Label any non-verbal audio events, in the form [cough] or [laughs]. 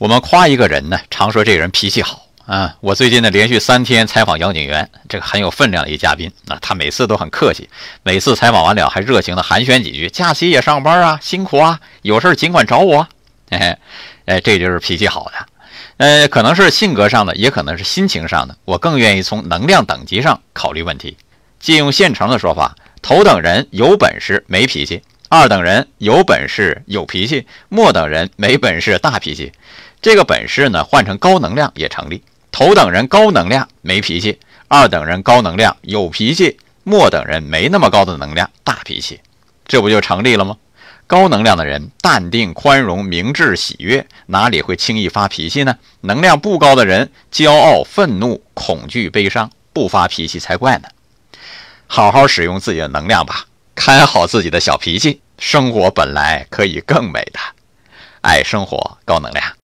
我们夸一个人呢，常说这人脾气好啊。我最近呢连续三天采访杨景元，这个很有分量的一嘉宾啊，他每次都很客气，每次采访完了还热情的寒暄几句。假期也上班啊，辛苦啊，有事尽管找我。嘿 [laughs] 嘿，哎，这就是脾气好的。呃，可能是性格上的，也可能是心情上的。我更愿意从能量等级上考虑问题。借用现成的说法，头等人有本事没脾气，二等人有本事有脾气，末等人没本事大脾气。这个本事呢，换成高能量也成立。头等人高能量没脾气，二等人高能量有脾气，末等人没那么高的能量大脾气，这不就成立了吗？高能量的人淡定、宽容、明智、喜悦，哪里会轻易发脾气呢？能量不高的人骄傲、愤怒、恐惧、悲伤，不发脾气才怪呢。好好使用自己的能量吧，看好自己的小脾气，生活本来可以更美的。爱生活，高能量。